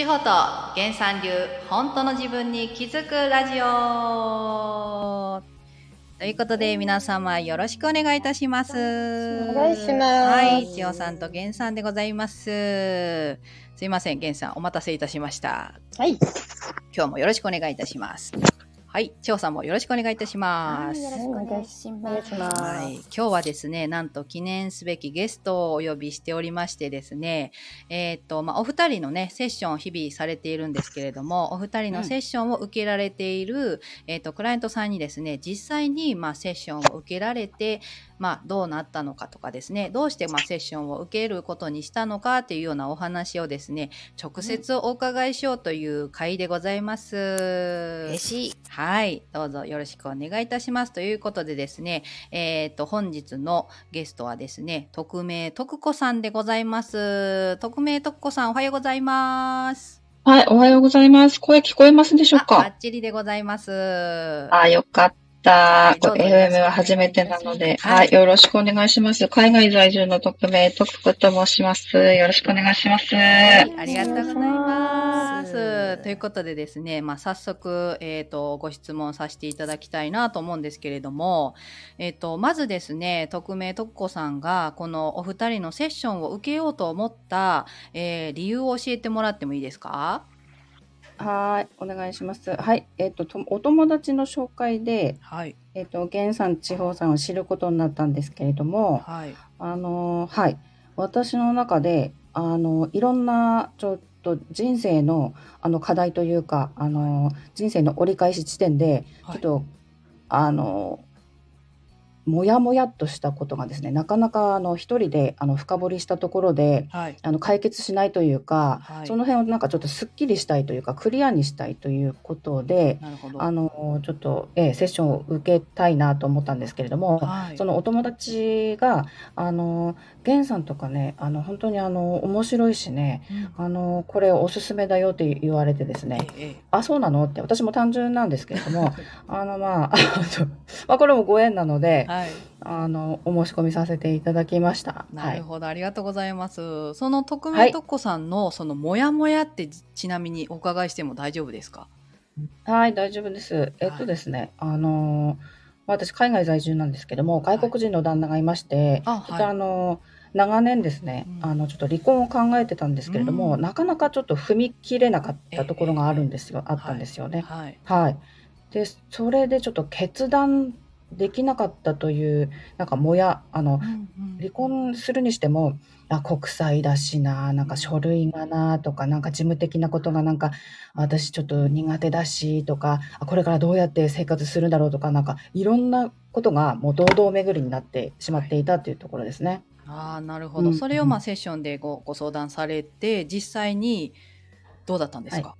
地方と原産流本当の自分に気づくラジオということで皆様よろしくお願いいたします。お願いしますはい、千代さんと源さんでございます。すいません、源さんお待たせいたしました。はい。今日もよろしくお願いいたします。はい、千代さんもよろしくお願いいたします。よろしくお願いしはます。い、今日はですね、なんと記念すべきゲストをお呼びしておりましてですね、えっ、と、まあ、お二人のね、セッションを日々されているんですけれども、お二人のセッションを受けられている、えっ、と、クライアントさんにですね、実際に、まあ、セッションを受けられて、まあ、どうなったのかとかですね、どうして、まあ、セッションを受けることにしたのかっていうようなお話をですね、直接お伺いしようという回でございます。嬉しい。はい、どうぞよろしくお願いいたします。ということでですね、えっ、と、本日のゲストはですね、匿名徳子さんでございます。匿名徳子さん、おはようございます。はい、おはようございます。声聞こえますでしょうか？ッチリでございます。あ、よかった。はい FM は初めてなので、はいはい、よろしくお願いします。海外在住の匿名徳子と申します。よろしくお願いします。はい、ありがとうございますということでですね、まあ、早速、えっ、と、ご質問させていただきたいなと思うんですけれども、えっ、と、まずですね、匿名徳子さんが、このお二人のセッションを受けようと思った、えー理由を教えてもらってもいいですか？はい、お願いします。はい、えっ、とと、お友達の紹介で、はい。えっ、と、源さん、地方さんを知ることになったんですけれども、はい。あのーはい、私の中で、あのいろんなちょっと人生のあの課題というか、あの人生の折り返し地点で、はい。ちょっと、あのもやもやっとしたことがですね、なかなかあの一人であの深掘りしたところで、はい。あの解決しないというか、はいその辺をなんかちょっとすっきりしたいというかクリアにしたいということで、なるほど。あのちょっと、ええセッションを受けたいなと思ったんですけれども、はい。そのお友達があの源さんとかねあの本当にあの面白いしねうんあのこれおすすめだよって言われてですねえええあそうなの？って私も単純なんですけれども あのまあ まあ これもご縁なのでえはい。あのお申し込みさせていただきました。なるほど、ありがとうございます。その匿名はいとこさんの、そのモヤモヤってちちなみにお伺いしても大丈夫ですか？はい、大丈夫です。えっとですね、あの私海外在住なんですけども、外国人の旦那がいまして、あ、ちょっとあはい。の長年ですね、うんあのちょっと離婚を考えてたんですけれども、うんなかなかちょっと踏み切れなかったところがあるんですよ、あったんですよね。はい。はい。で、それでちょっと決断できなかったというなんかもやあの離婚するにしても、あ、国際だしな、なんか書類がな、とか、なんか事務的なことがなんか、私ちょっと苦手だし、とか、あこれからどうやって生活するんだろうとか、なんか、いろんなことがもう堂々巡りになってしまっていたというところですね。ああ、なるほど。うんそれをまあセッションでごご相談されて、実際にどうだったんですか？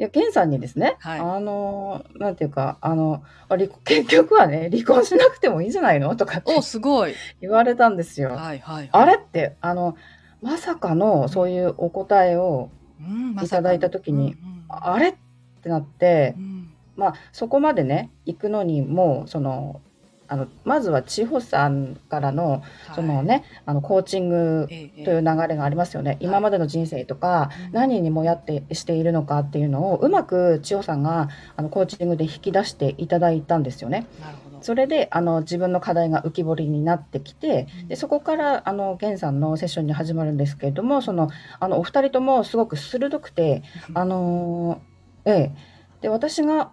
いや、ケンさんにですね、はいあの、なんていうか、あの、あ離結局はね、離婚しなくてもいいんじゃないの？とかってお、すごい。言われたんですよ。はいはい。あれって、あの、まさかのそういうお答えを、うん、まいただいた時にあれ？ってなってうん、うんまあ、そこまでね行くのにもそのあのまずは千穂さんからのその、ね、あのコーチングという流れがありますよね、今までの人生とか、うん。何にもやってしているのかっていうのをうまく千穂さんがあのコーチングで引き出していただいたんですよね。なるほど。それであの自分の課題が浮き彫りになってきてうん。でそこからあの源さんのセッションに始まるんですけれどもそのあのお二人ともすごく鋭くてあのーええ。で、私が、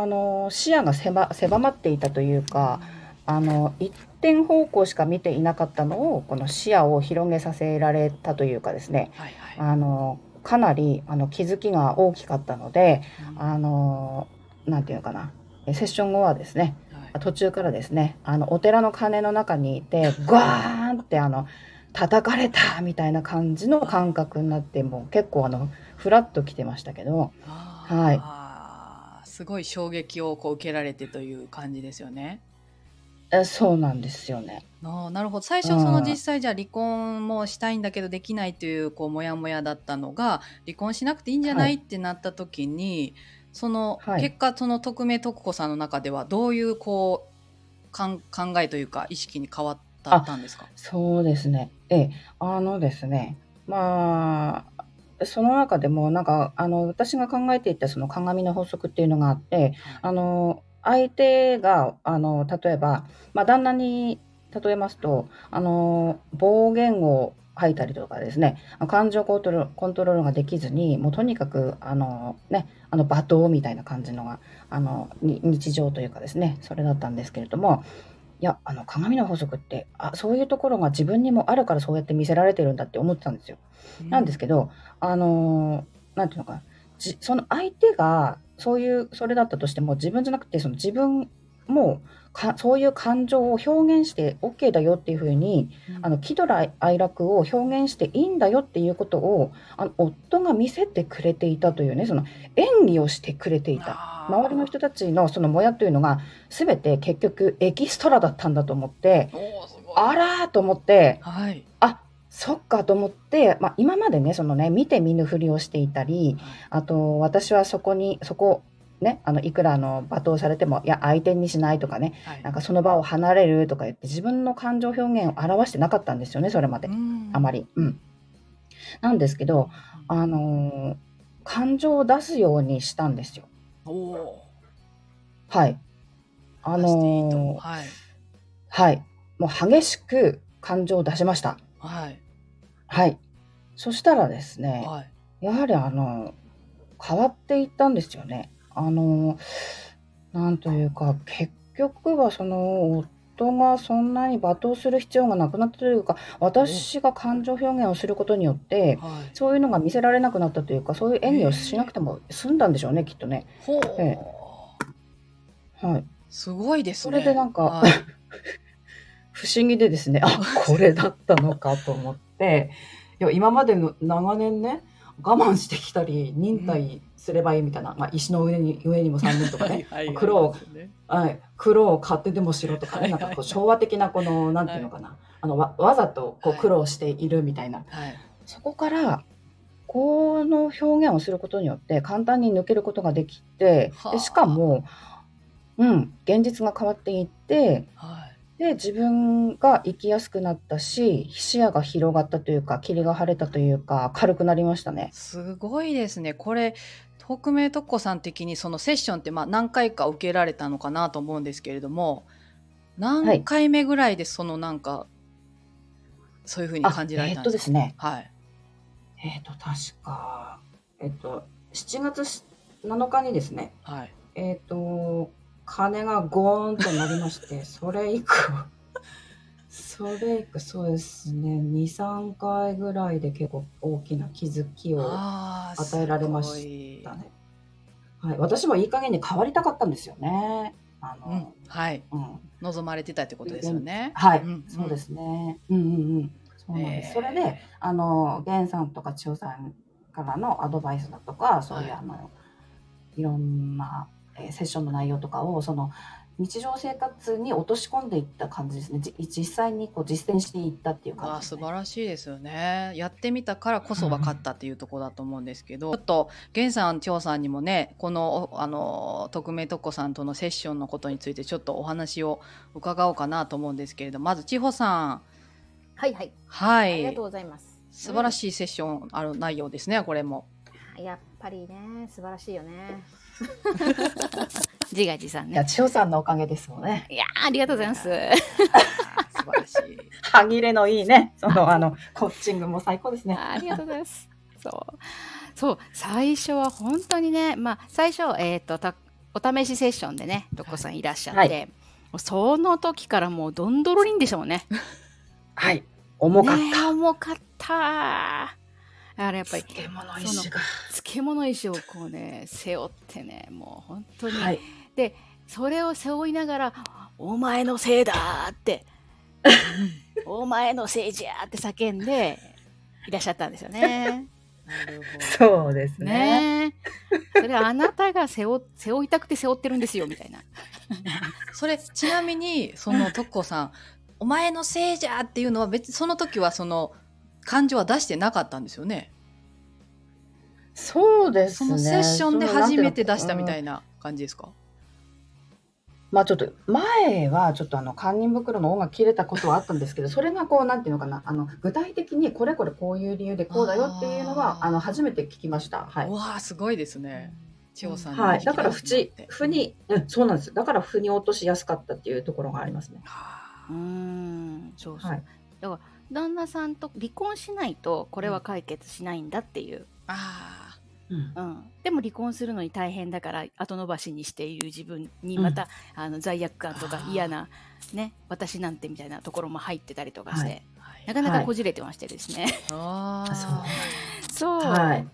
あのー視野が狭狭まっていたというか、あの、一点方向しか見ていなかったのを、この視野を広げさせられたというかですね、はいはい。あのーかなり、あの、気づきが大きかったので、うん。あのーなんていうのかな、えセッション後はですね、はい。途中からですね、あの、お寺の鐘の中にいて、ガーンって、あの、叩かれたみたいな感じの感覚になって、もう結構あの、フラッと来てましたけど、あはい。ーすごい衝撃をこう受けられてという感じですよね。えそうなんですよね。あーなるほど最初その実際じゃあ離婚もしたいんだけどできないというこうモヤモヤだったのが離婚しなくていいんじゃない、はいってなった時にその、はい結果その匿名徳子さんの中ではどういうこうかん考えというか意識に変わったんですか？そうですね。ええ、あのですね、まあ、その中でも、なんか、あの、私が考えていたその鏡の法則っていうのがあって、あの、相手が、あの、例えば、まあ、旦那に例えますと、あの、暴言を吐いたりとかですね、感情コントロコントロールができずに、もうとにかく、あの、ね、あの、罵倒みたいな感じのが、あの、日常というかですね、それだったんですけれども、いや、あの、鏡の法則って、あ、そういうところが自分にもあるからそうやって見せられてるんだって思ってたんですよ。なんですけど、あの、なんていうのかな、じその相手がそういう、それだったとしても、自分じゃなくて、その自分もかそういう感情を表現して OK だよっていうふうに、うん、あの喜怒哀楽を表現していいんだよっていうことをあの夫が見せてくれていたというねその演技をしてくれていた。周りの人たちのそのもやというのが全て結局エキストラだったんだと思ってあらーと思って、はい、あそっかと思って、まあ、今までねそのね見て見ぬふりをしていたりあと私はそこにそこね、あのいくらあの罵倒されても、いや、相手にしないとかね、はい、なんかその場を離れるとか言って、自分の感情表現を表してなかったんですよね、それまで。あまり。うん。なんですけど、あのー、感情を出すようにしたんですよ。はい。あのー、はい。はい。もう激しく感情を出しました。はい。はい。そしたらですね、はい、やはりあの、変わっていったんですよね。あの、なんというか、結局はその夫がそんなに罵倒する必要がなくなったというか、私が感情表現をすることによって、はい。そういうのが見せられなくなったというか、そういう演技をしなくても済んだんでしょうね、きっとね。ほええ。はい。すごいですそれでなんか、はい。不思議でですね、あ、これだったのかと思って、いや、今までの長年ね、我慢してきたり、忍耐すればいいみたいな、まあ、石の上に上にも3人とかね。黒を、はい、黒を買ってでもしろとかね、なんかこう昭和的なこのなんていうのかな、はい、あのわわざとこう苦労しているみたいな、はい、そこからこの表現をすることによって簡単に抜けることができてでしかも、うん、現実が変わっていって、はいで、自分が生きやすくなったし、視野が広がったというか、霧が晴れたというか、軽くなりましたね。すごいですね。これ、匿名特攻さん的にそのセッションってまあ何回か受けられたのかなと思うんですけれども、何回目ぐらいでそのなんか、そういうふうに感じられたんですか、えー、っとですね。はい。えっ、と、確か、えっ、と、7月7日にですね、はい。えっ、と、金がゴーンとなりまして、それ以降、それ以降、そうですね、2、3回ぐらいで結構大きな気づきを与えられましたね。はい、私もいい加減に変わりたかったんですよね。あの、うん、はい、うん、望まれてたってことですよね。はい、うん、そうですね。うんうんうん。そうなんです。えー、それで、あの、源さんとか千代さんからのアドバイスだとか、そういう、はい、あの、いろんなえセッションの内容とかをその日常生活に落とし込んでいった感じですね。実際にこう実践していったっていう感じ、ね、あ素晴らしいですよね。やってみたからこそ分かったっていうところだと思うんですけど、うん、ちょっと源さん張さんにもねこのあの匿名特攻さんとのセッションのことについてちょっとお話を伺おうかなと思うんですけれどまず千穂さん。はいはい。はい。ありがとうございます。素晴らしいセッションある内容ですねこれも。やっぱりね素晴らしいよね 自画自賛ね。いや、千代さんのおかげですもんね。いやありがとうございます。素晴らしい。歯切れのいいね、その、あの、コーチングも最高ですね。ありがとうございます。そう。そう、最初は本当にね、まあ、最初、えっ、ー、と、た、お試しセッションでね、どこさんいらっしゃって、はい、その時からもうどんどろりんでしたもんね。はい。重かった。ね、重かった。あれやっぱり漬物石が漬物石をこうね背負ってねもう本当に、はい、でそれを背負いながら「お前のせいだ!」って「お前のせいじゃ!」って叫んでいらっしゃったんですよね。そうですね。ねそれあなたが背負背負いたくて背負ってるんですよみたいな。それちなみにその特攻さん「お前のせいじゃ!」っていうのは別その時はその感情は出してなかったんですよね。そうですね。そのセッションで初めて出したみたいな感じですか、まあちょっと前はちょっとあの堪忍袋の音が切れたことはあったんですけど それがこうなんていうのかなあの具体的にこれこれこういう理由でこうだよっていうのはあの初めて聞きました。はい。わあすごいですね。千代さんにはい。だから縁てもらって腑にうんそうなんです。だから腑に落としやすかったっていうところがありますね。はうーんそうそう、はい。旦那さんと離婚しないとこれは解決しないんだっていう、あうんうん。でも離婚するのに大変だから後延ばしにしている自分にまた、あの罪悪感とか嫌なね私なんてみたいなところも入ってたりとかして、はい。あ、はい。なかなかこじれてましてですね、ああそうー。そう、はい。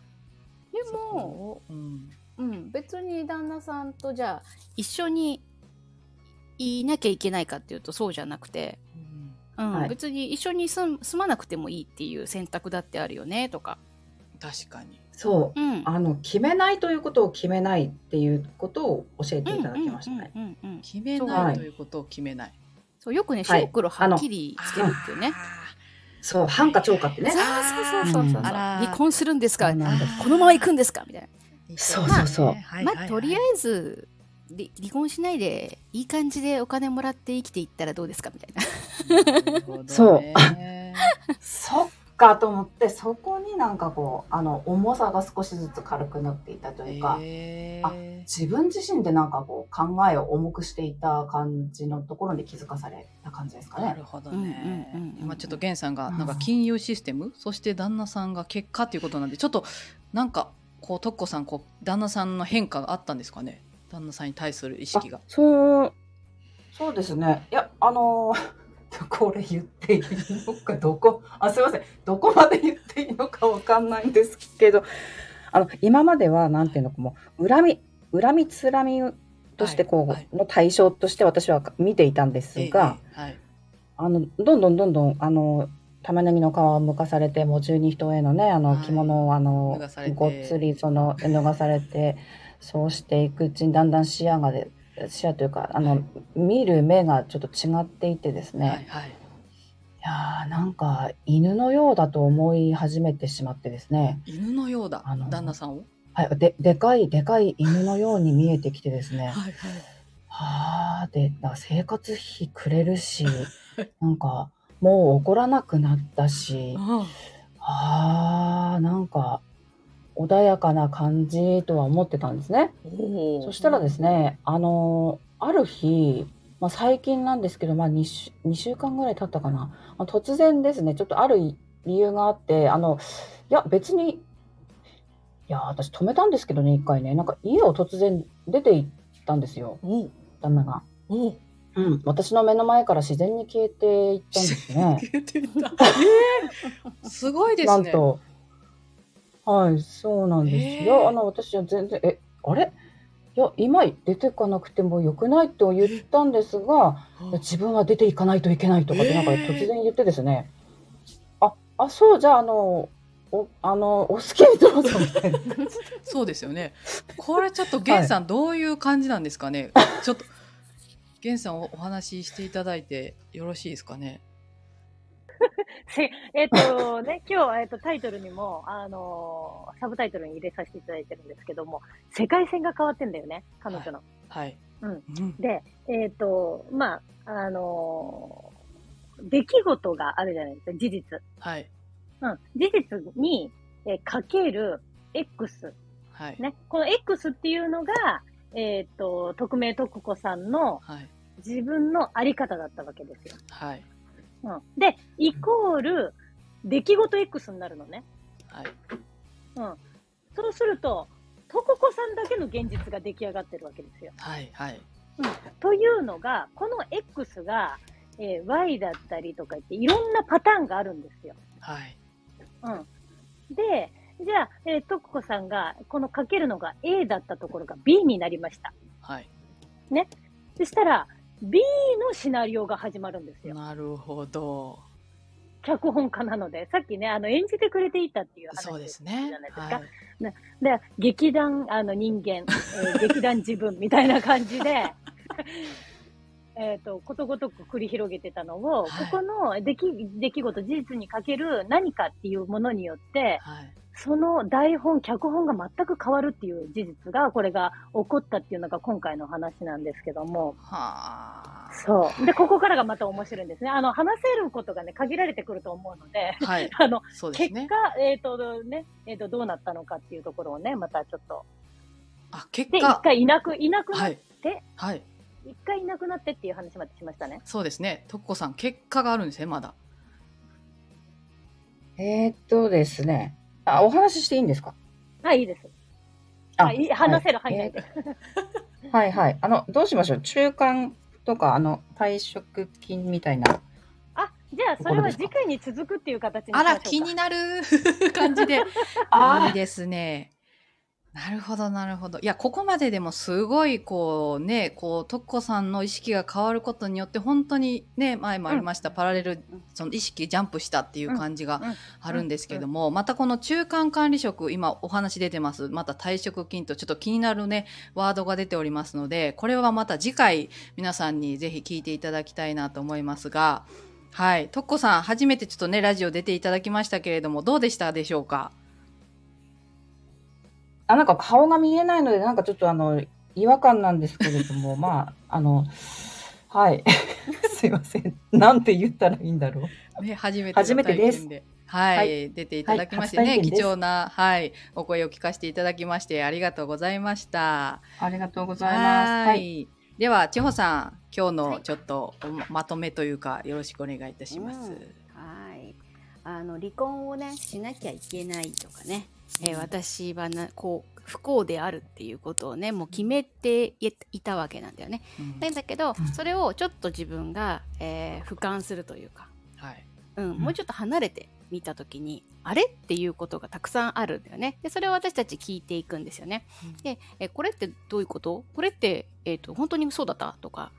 でも、うん。うん、別に旦那さんとじゃあ一緒にいなきゃいけないかっていうとそうじゃなくて、うん。はい。別に一緒に住住まなくてもいいっていう選択だってあるよねとか、確かに。そう。うん、あの決めないということを決めないっていうことを教えていただきましたね。決めないということを決めない。そうよくねはい。白黒はっきりつけるっていうね、そう、反価超過ってね。そうそうそうそうそう。離婚するんですか？このまま行くんですか？みたいな、そうそうそう。まあとりあえず離離婚しないでいい感じでお金もらって生きていったらどうですか？みたいな。ずそう。そっかと思って、そこになんかこう、あの、重さが少しずつ軽くなっていたというか、あ自分自身でなんかこう考えを重くしていた感じのところに気づかされた感じですかね。なるほどね。うんうんうんうん。今ちょっと源さんがうんなんか金融システム、そして旦那さんが結果ということなんで、ちょっとなんかこう徳子さんこう旦那さんの変化があったんですかね？旦那さんに対する意識があ。そう、そうですね。いや、あのー これ言っていいのか、どこ、あ、すいません。どこまで言っていいのかわかんないんですけど、あの、今までは、なんていうのかもう、恨み、恨みつらみとして、こう、はいはいの対象として私は見ていたんですが、ええはい。あの、どんどんどんどん、あの、玉ねぎの皮を剥かされて、もう十二人へのね、あの、はい着物を、あの脱がされて、ごっつり、その、脱がされて、そうしていくうちに、だんだん視野がで、視野というか、あの、見る目がちょっと違っていてですね、はいはい。いやーなんか、犬のようだと思い始めてしまってですね、犬のようだあの旦那さんを？はい、で、でかい、でかい犬のように見えてきてですね、は いはい。はあ、で、生活費くれるし、なんか、もう怒らなくなったし、あああ、なんか、穏やかな感じとは思ってたんですね。そしたらですね、あのーある日、まあ、最近なんですけど、まあ2週、2週間ぐらい経ったかな。あ突然ですね、ちょっとある理由があって、あの、いや、別に、いや、私止めたんですけどね、一回ね、なんか家を突然出て行ったんですよ。旦那が。うん、私の目の前から自然に消えていったんですね。えーすごいですね。なんと。はい、そうなんです。えーいや、あの、私は全然、え、あれ？いや、今出てかなくてもよくないと言ったんですが、いや自分は出ていかないといけないとかって、なんかえー突然言ってですね、あ、あ、そう、じゃあ、あの、お、あの、お好きにどうぞみたいな。そうですよね。これちょっと源さんどういう感じなんですかね？ちょっと源さんおお話ししていただいてよろしいですかね？せえっ、とね、今日、えっと、タイトルにも、あのーサブタイトルに入れさせていただいてるんですけども、世界線が変わってんだよね、彼女の。はい。うんうん。で、えっ、と、まあ、あのー出来事があるじゃないですか、事実。はい。うん。事実に、えーかける X。はい。ね。この X っていうのが、えっ、と、匿名徳子さんのはい。自分のあり方だったわけですよ。はい。うん。で、イコール、出来事 X になるのね。はい。うん。そうすると、とここさんだけの現実が出来上がってるわけですよ。はい。はい。というのが、この X が、えー Y だったりとか言って、いろんなパターンがあるんですよ。はい。うん。で、じゃあ、えー、とここさんが、このかけるのが A だったところが B になりました。はい。そしたら、B のシナリオが始まるんですよ。なるほど。脚本家なので、さっきね、あの、演じてくれていたっていう話そうですじねゃないですか。はい。で、劇団、あの人間、えー 劇団自分みたいな感じで、えっと、ことごとく繰り広げてたのを、はいここの出来出来事、事実にかける何かっていうものによって、はい。その台本、脚本が全く変わるっていう事実が、これが起こったっていうのが今回の話なんですけども。はあ。そう。で、ここからがまた面白いんですね。あの、話せることがね、限られてくると思うので、はい。あの、そうですね。結果、えっ、とね、えっ、と、どうなったのかっていうところをね、またちょっと。あ、結で、一果。回いなく、いなくなっはい。て、はい。一、回いなくなってっていう話までしましたね。そうですね。とっこさん、結果があるんですね、まだ。えーっとですね。あ、お話ししていいんですか？はい、いいです。あはい、話せる範囲内で。はいはい。あの、どうしましょう？中間とか、あの、退職金みたいな。あ、じゃあ、それは次回に続くっていう形にしまあ、しょうから気になる 感じで。あーいいですね。なるほど、なるほど。いや、ここまででもすごい、こうね、こう、とっこさんの意識が変わることによって、本当にね、前もありました、パラレル、その意識ジャンプしたっていう感じがうん。あるんですけども、またこの中間管理職、今お話出てます。また退職金とちょっと気になるね、ワードが出ておりますので、これはまた次回、皆さんにぜひ聞いていただきたいなと思いますが、はい。とっこさん、初めてちょっとね、ラジオ出ていただきましたけれども、どうでしたでしょうか？あ、なんか顔が見えないので、なんかちょっとあの、違和感なんですけれども、まあ、あの、はい。すいません。なんて言ったらいいんだろう。ね、初めての初めてです。はい、はい出ていただきましてね、はい貴重な、はい、お声を聞かせていただきまして、ありがとうございました。ありがとうございます。はい。では、千穂さん、今日はいのちょっとおままとめというか、よろしくお願いいたします。うんはい。あの離婚をねしなきゃいけないとかね、えー私はなこう不幸であるっていうことをねもう決めていいたわけなんだよね。うん。なんだけどうん。それをちょっと自分が、えー俯瞰するというか、はい。うん、もうちょっと離れてみた時にあれ？っていうことがたくさんあるんだよね。でそれを私たち聞いていくんですよね。でえこれってどういうこと？これって、えー、と本当にそうだった？とか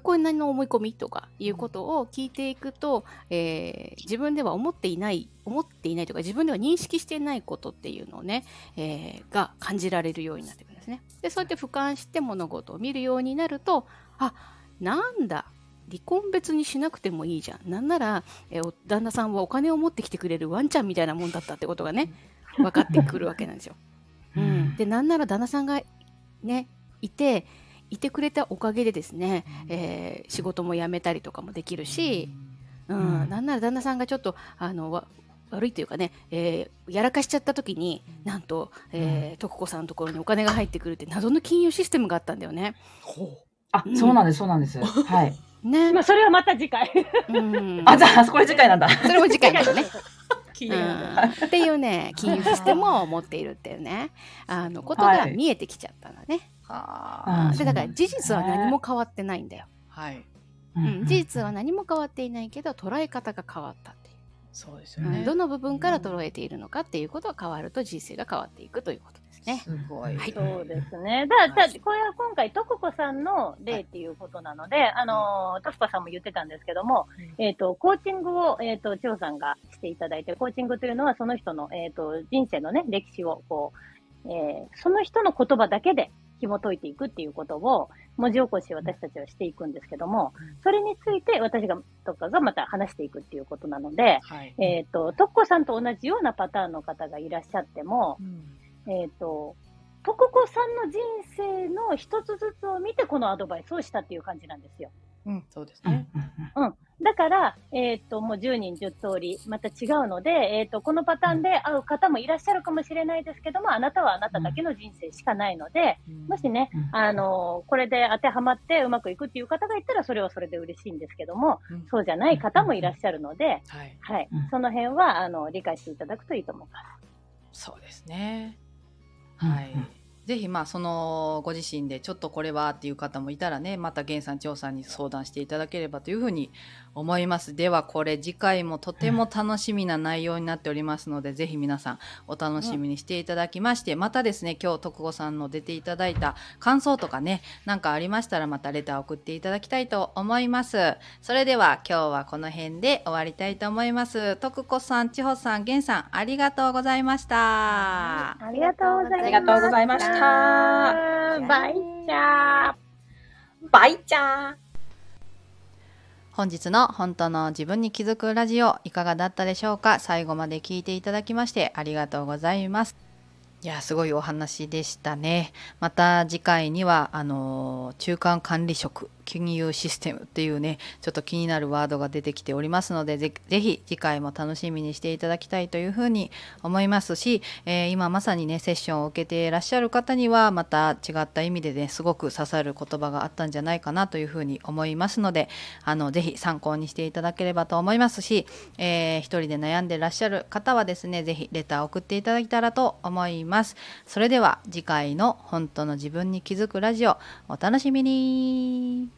これ何の思い込みとかいうことを聞いていくと、えー自分では思っていない思っていないとか自分では認識していないことっていうのをね、えーが感じられるようになってくるんですね。でそうやって俯瞰して物事を見るようになるとあなんだ離婚別にしなくてもいいじゃんなんなら、えーお旦那さんはお金を持ってきてくれるワンちゃんみたいなもんだったってことがね分かってくるわけなんですよ。うん、でなんなら旦那さんがねいていてくれたおかげでですね、えー仕事も辞めたりとかもできるし、うんうんなんなら旦那さんがちょっとあのわ悪いというかね、えーやらかしちゃった時になんと、えー、徳子さんのところにお金が入ってくるって謎の金融システムがあったんだよね。ほあ、そうなんです、そうなんです。はい。ねまあ、それはまた次回。うん、あ、じゃあ、これ次回なんだ。それも次回なのね。う。ん、っていうね金融システムを持っているっていうねあのことが見えてきちゃったのね。はあでだから事実は何も変わってないんだよ。はい。うん、事実は何も変わっていないけど捉え方が変わったっていう。そうですよね。うんどの部分から捉えているのかっていうことが変わると人生が変わっていくということですね。すごい。はいそうですね。だだこれは今回、とここさんの例っていうことなので、あの、とここさんも言ってたんですけども、えっ、と、コーチングを、えっ、と、千代さんがしていただいて、コーチングというのはその人の、えっ、と、人生のね、歴史を、こう、えーその人の言葉だけで紐解いていくっていうことを、文字起こし私たちはしていくんですけども、それについて私が、とかがまた話していくっていうことなので、はい。えっ、と、とっこさんと同じようなパターンの方がいらっしゃっても、うんえっ、と、とここさんの人生の一つずつを見てこのアドバイスをしたっていう感じなんですよ。うん、そうですうんから、えっ、と、もう10人10通り、また違うので、えっ、と、このパターンで会う方もいらっしゃるかもしれないですけども、あなたはあなただけの人生しかないので、もしね、うん。あのこれで当てはまってうまくいくっていう方がいたら、それはそれで嬉しいんですけども、うん。そうじゃない方もいらっしゃるので、はい。その辺は、あの、理解していただくといいと思います。そうですね。うん。はい。ぜひまあそのご自身でちょっとこれはっていう方もいたらねまた源さん張さんに相談していただければというふうに思いますではこれ次回もとても楽しみな内容になっておりますので、ぜひ皆さんお楽しみにしていただきまして、またですね今日徳子さんの出ていただいた感想とかね何かありましたらまたレター送っていただきたいと思いますそれでは今日はこの辺で終わりたいと思います徳子さん千穂さん源さんありがとうございましたありがとうございます。ありがとうございました。バイチャー。バイチャー。本日の本当の自分に気づくラジオいかがだったでしょうか？最後まで聞いていただきましてありがとうございます。いやすごいお話でしたね。また次回にはあの中間管理職金融システムっていうねちょっと気になるワードが出てきておりますのでぜひ次回も楽しみにしていただきたいというふうに思いますし、えー、今まさにねセッションを受けていらっしゃる方にはまた違った意味でねすごく刺さる言葉があったんじゃないかなというふうに思いますのであのぜひ参考にしていただければと思いますし、えー、人で悩んでらっしゃる方はですねぜひレターを送っていただけたらと思います。それでは次回の本当の自分に気づくラジオお楽しみに